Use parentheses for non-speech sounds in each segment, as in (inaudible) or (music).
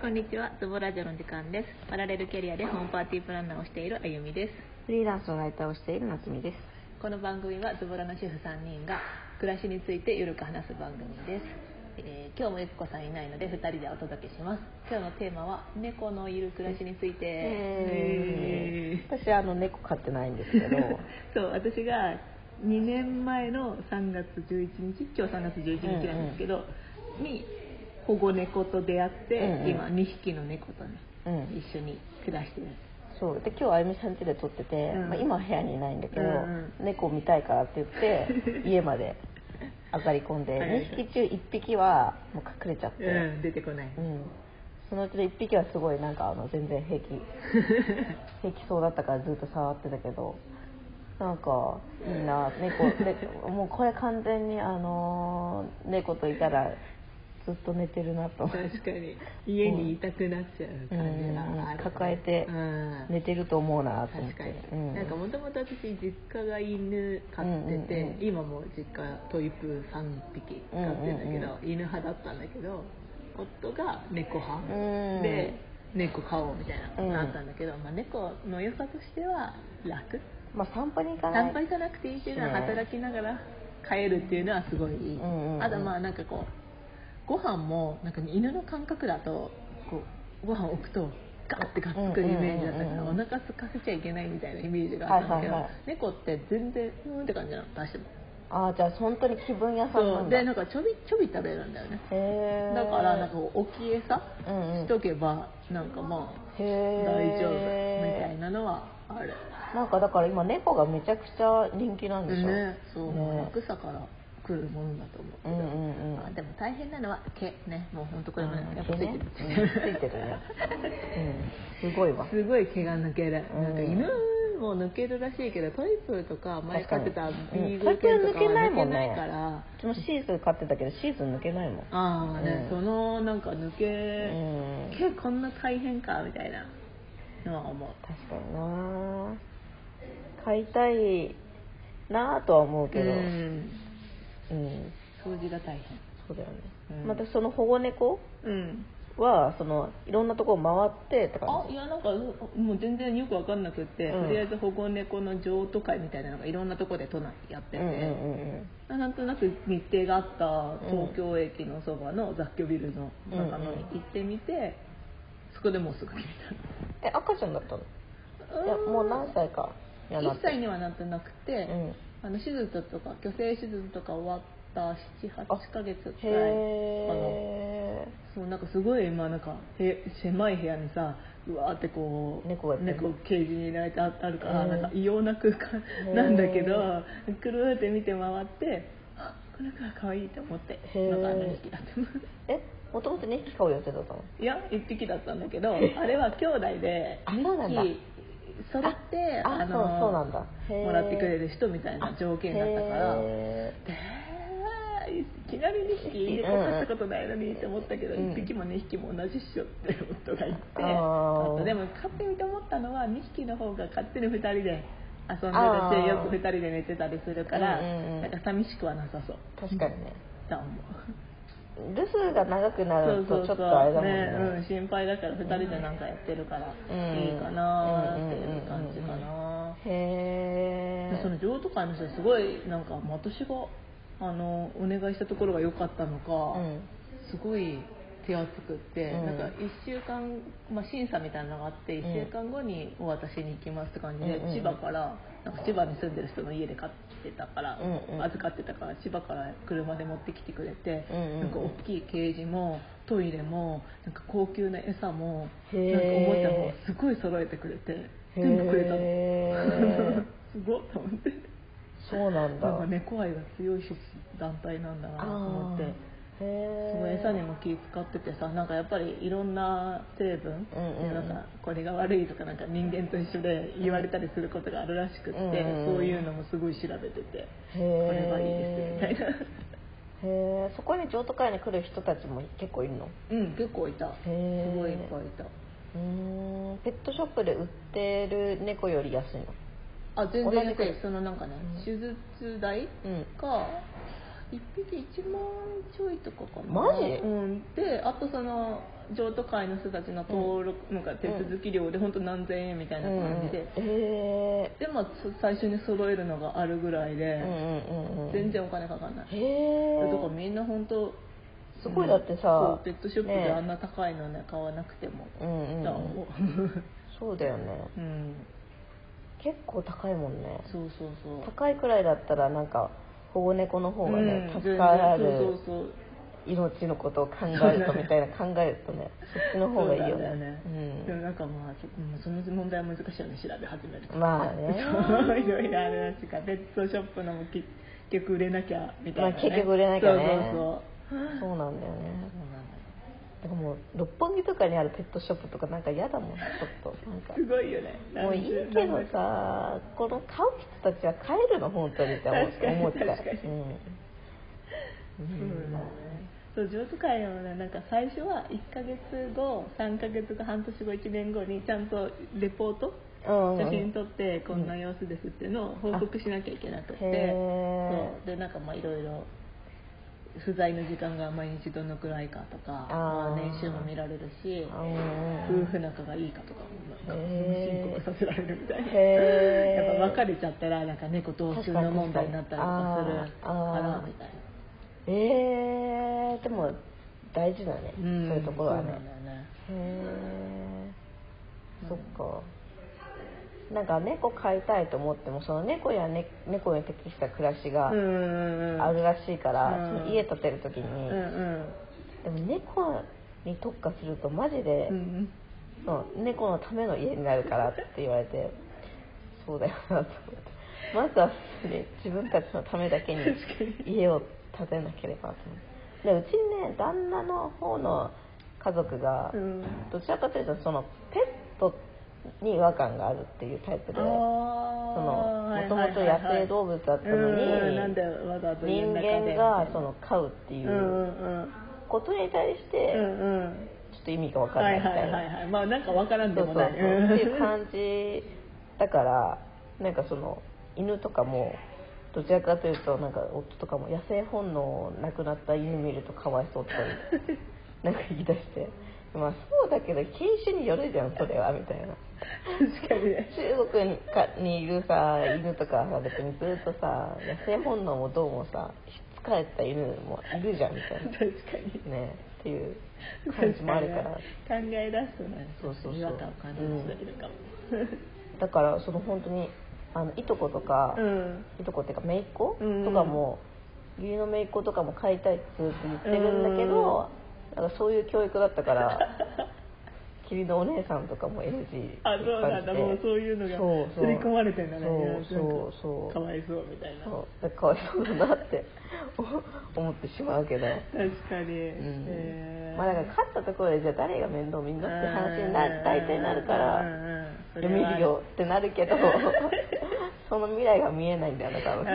こんにちは、ズボラジオの時間です。パラレルキャリアでホームパーティープランナーをしているあゆみです。フリーランスのライターをしている夏美です。この番組はズボラの主婦3人が暮らしについてゆるく話す番組です。えー今日もゆきこさんいないので2人でお届けします。今日のテーマは猫のいる暮らしについて。えー、私あの猫飼ってないんですけど、(laughs) そう私が2年前の3月11日今日3月11日なんですけど、に保護猫と出会って、うんうん。今2匹の猫とねうん、一緒に暮らしてるそう。で今日あゆみさん家で撮ってて、うん。まあ、今は部屋にいないんだけど、うん。猫見たいからって言って (laughs) 家まで上がり込んではいはい2匹中1匹はもう隠れちゃって、うん出てこない、うん。そのうちの1匹はすごいなんかあの全然平気。(laughs) 平気そうだったからずっと触ってたけど。なんかいいな猫猫もうこれ完全にあのー猫といたらずっと寝てるなと確かに。家にいたくなっちゃう感じが抱えてうん。寝てると思うなと思っ確かに、なんかもともと私実家が犬飼ってて、今も実家トイプー3匹飼ってるんだけど、うん犬派だったんだけど夫が猫派、うん。で猫飼おうみたいな、うんなったんだけど、まあ、猫の良さとしては楽。まあ散歩に行かない。散歩行かなくていいっていうのはね働きながら飼えるっていうのはすごいいい、あとまあなんかこうご飯もなんか犬の感覚だとこうご飯置くとガッてがっつくイメージだったから、お腹空かせちゃいけないみたいなイメージがあったんだけど、はいはいはい。猫って全然うーんって感じなの出しても。ああじゃあ本当に気分屋さんなそんでなんかちょびちょび食べるんだよね。だからなんか置き餌うんうん。しとけばなんかまあへ大え丈夫みたいなのはある。なんかだから今猫がめちゃくちゃ人気なんでしょ？ねそう、ね。楽さから来るものだと思うけど、うんうんうん。あでも大変なのは毛ね。もう本当これもやっぱついてる、毛ね。うんついてるね。うんすごいわ。すごい毛が抜ける、うん。なんか犬も抜けるらしいけどトイプーとか前飼ってたビーグル犬とかは抜けないから、うちもシーズン飼ってたけどシーズン抜けないもん。ああね、うん。そのなんか抜け、うん。毛こんな大変かみたいなのは思う。確かにな。飼いたいなとは思うけど。ううん、ん掃除が大変。そうだよね、うん。またその保護猫うん。はそのいろんなとこ回ってって感あいやなんかもう全然よく分かんなくって、うん。とりあえず保護猫の譲渡会みたいなのがいろんなとこで都内やってて、じうんうんうん。なんとなく日程があった東京駅のそばの雑居ビルの中のうんうんに行ってみて、そこでもうすぐ決めえ赤ちゃんだったの？たいやもう何歳かにはなっ1て歳にはなってなくて、うんあの手術とか虚勢手術とか終わった78ヶ月くらいかな。へそうなんかすごい今なんかへ狭い部屋にさうわーってこう猫が猫ケージに入れられてああるから、なんか異様な空間なんだけどくるーって見て回ってあこの子は可愛いと思ってなんか2匹だってますえもともと2匹飼う予定だったの？いや1匹だったんだけどあれは兄弟であそうなんだ。2匹揃ってああのそうなんだ。もらってくれる人みたいな条件だったからへでいきなり2匹入かったことないのにって思ったけど、うん。1匹も2匹も同じっしょって夫が言ってあとでも飼ってみて思ったのは2匹の方が勝手に2人で遊んでたしよく2人で寝てたりするから、うんうんうん。なんか寂しくはなさそう。確かにね。と思う。留守が長くなそうそうそうるとちょっとあれだもんね。ね、うん、心配だから2人でなんかやってるからうん。いいかなその譲渡会の人すごいなんか私があのお願いしたところが良かったのか、うん。すごい手厚くって、うん。なんか1週間、まあ、審査みたいなのがあって1週間後にお渡しに行きますって感じで、うんうん千葉からなんか千葉に住んでる人の家で飼ってたから、うんうん。預かってたから千葉から車で持ってきてくれて、なんか大きいケージもトイレもなんか高級な餌もへなんかーおもちゃもすごい揃えてくれて全部くれたの (laughs) すごっと思って。そうなんだ。なんか猫愛が強い団体なんだなと思って。へすごい餌にも気使っててさなんかやっぱりいろんな成分、うんうんうん。なんかこれが悪いとかなんか人間と一緒で言われたりすることがあるらしくって、うんうんうん。そういうのもすごい調べてて、これがいいですみたいな。へえそこに譲渡会に来る人たちも結構いるの？うん結構いた。すごいいっぱいいた。うーん。ペットショップで売ってる猫より安いの？あ全然安いいそのなんかね、うん。手術代うん。が1匹1万ちょいとかかな。マジ？うん、であとその譲渡会の人たちの登録、なんか手続き料で本当何千円みたいな感じで、えでまあそ最初に揃えるのがあるぐらいで、全然お金かかんない、へえだからみんな本当すごいだってさペットショップでねあんな高いのね買わなくても、うんうんうん。じゃあもそうだよね。ううん結構高いもんね。そうそうそう。高いくらいだったらなんか保護猫の方がね、うん助かる全然そうそうそう。命のことを考えるとみたいな考えるとね (laughs) そっちの方がいいよそうなん。でもなんかまあそ,、の問題は難しいよね調べ始める。とうん、まあね。(laughs) そういろいろあるらしいからペットショップのも結局売れなきゃみたいな、ね。まあ結局売れなきゃね。そうそうそう。そうなんだよね。そうなんだよ。だもう六本木とかにあるペットショップとかなんか嫌だもんちょっと。なんか。すごいよね。もういいけどさこの飼う人たちは飼えるの本当にって思っちゃう。確かに。ううだね。そう譲渡会もねなんか最初は1ヶ月後3ヶ月後半年後1年後にちゃんとレポートうん写真撮ってこんな様子ですっていうのを報告しなきゃいけなくて。そう。でなんかまあいろいろ不在の時間が毎日どのくらいかとかまあ、年収も見られるしうん夫婦仲がいいかとかもなんかへー。申告させられるみたいな。(laughs) やっぱ別れちゃったらなんか猫同士の問題になったりとかするからみたいな。えー、でも大事だね、うんそういうところはね。ね。へえそっかなんか猫飼いたいと思ってもその猫や、ね、猫に適した暮らしがあるらしいから、うん。その家建てる時に、うんうん。でも猫に特化するとマジで、うんその猫のための家になるからって言われてそうだよなと思って。まずは、ね、自分たちのためだけに。家を建てなければと思って。でうちにね旦那の方の家族が、うん。どちらかというとそのペットに違和感があるっていうタイプでそのもともと野生動物だったのに、人間がその飼うっていうことに対して、ちょっと意味が分かんはないいみたいな、はいはいはいまあなんかわからんでそうそうそう。もないっていう感じじだからなんかその犬とかもどちらかというとなんか夫とかも野生本能なくなった犬見るとかわいそうとか言う。(laughs) なんか言い出してまあそうだけど品種によるじゃんそれはみたいな。確かにね。中国にかにいるさ犬とかさ別にずっとさ野生本能もどうもさしつかれた犬もいるじゃんみたいな。確かに。ねっていう感じもあるから。考え出すとね。そうそうそう。違和感を感じる人いるかも。だからその本当にあのいとことか、うん。いとこっていうか姪っ子うんとかも義理の姪っ子とかも飼いたいってずっと言ってるんだけどなんかそういう教育だったから (laughs) 義理のお姉さんとかも NG あそうなんだ。もうそういうのが刷り込まれてんだねそうそう。かわいそうみたいな。そう。だからかわいそうだなって (laughs) 思ってしまうけど、確かに、うん。えー。まあだから飼ったところでじゃあ誰が面倒見んのって話にな大体なるからうんうんうん。それ読はみるよってなるけど (laughs) その未来が見えないんだよね多分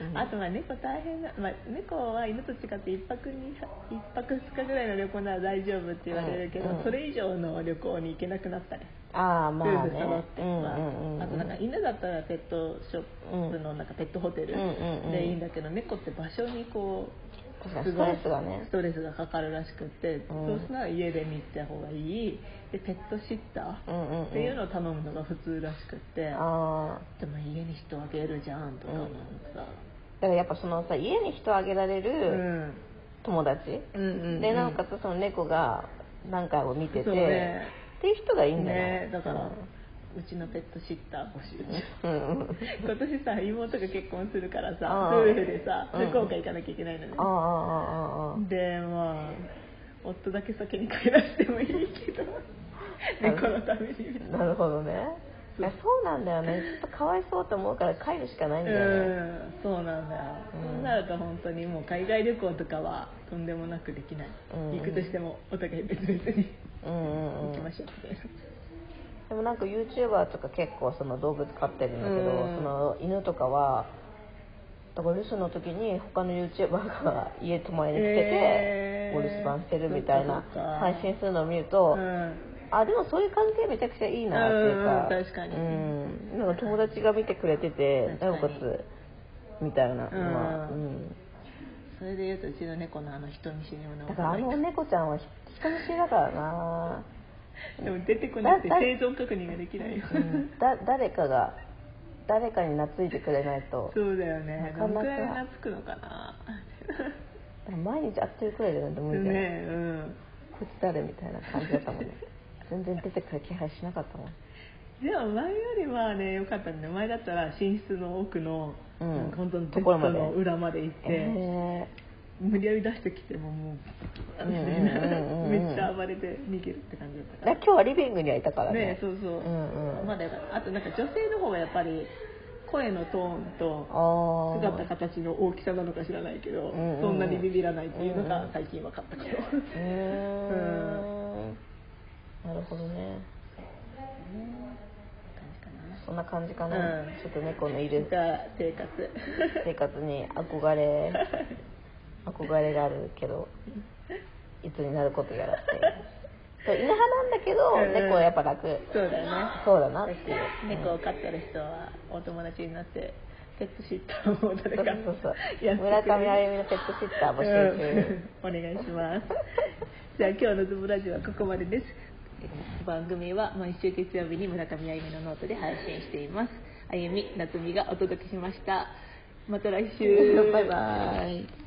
うん。あとまあ猫大変な、まあ、猫は犬と違って一泊に一泊二日ぐらいの旅行なら大丈夫って言われるけど、うん。うんそれ以上の旅行に行けなくなったり、ああまあ夫婦って、うんうんまあうんうん。あとなんか犬だったらペットショップのなんかペットホテルうんうんうん。でいいんだけど、猫って場所にこう確かにストレスがね。ストレスがかかるらしくって、うん。そうしたら家で見た方がいい。でペットシッタうんうんうん。ーっていうのを頼むのが普通らしくって、ああでも家に人あげるじゃんとか思ってさ、だからやっぱそのさ家に人あげられうるん。友達、うんうんうん。でなおかつその猫が何回も見てて、ね。っていう人がいいんだよ。ねだから、うちのペットシッター。募集中うん。うん今年さ妹が結婚するからあさあ夫婦でさうん。福岡行かなきゃいけないのね、ああああああ。でまあ夫だけ先に帰らせてもいいけど。猫のために。ななるほどね。いやそうなんだよね。ちょっとかわいそうと思うから帰るしかないんだよね。うんそうなんだよ、うん。そうなると本当にもう海外旅行とかはとんでもなくできない、うん。行くとしてもお互い別々にうんうんうん。行きましょう。みたいなでもなんか YouTuber とか結構その動物飼ってるんだけど、うん。その犬とかはだから留守の時に他の YouTuber が家泊まりに来てて、お留守番してるみたいな配信するのを見ると、うん。あでもそういう関係めちゃくちゃいいなっていうかうん確かに。うん、なんか友達が見てくれててなおかつみたいなのは、ううん。ん。それで言うとうちの猫のあの人見知りもだからあの猫ちゃんはひ人見知りだからな、でも出てこなくて生存確認ができないよ、うん、だ誰かが誰かに懐いてくれないとそうだよね。なかなか。どのくらい懐くのかな。毎日会ってるくらいじゃないと無理だよ、ねうん。こいつ誰みたいな感じだったもんね。(laughs) 全然出てくる気配しなかったもん。でも前よりはね良かったんで前だったら寝室の奥の、うん。本当にベッドところまで。の裏まで行って、え無理やり出してきてももううんうんうんうんうん。めっちゃ暴れて逃げるって感じだった。ー、からだ今日はリビングにはいたからね。ねそうそう、うんうん。まだあとなんか女性の方がやっぱり声のトーンとあ姿形の大きさなのか知らないけど、うんうん。そんなにビビらないっていうのうんうんが最近分かったこと、へえ (laughs) なるほどね。そんな感じかな、うん。ちょっと猫のいるが生活。生活に憧れ (laughs) 憧れがあるけどいつになることやらってそう。(laughs) 犬派なんだけど、うん猫はやっぱ楽。そうだよね。そうだなって。いう猫を飼ってる人はお友達になってペットシッターを誰かそうそうそう村上あゆみのペットシッター募集中、うんお願いします。じゃあ今日のズボラジオはここまでです。番組は毎週月曜日に村上あゆみのノートで配信しています。あゆみなつみがお届けしました。また来週。(laughs) バイバイ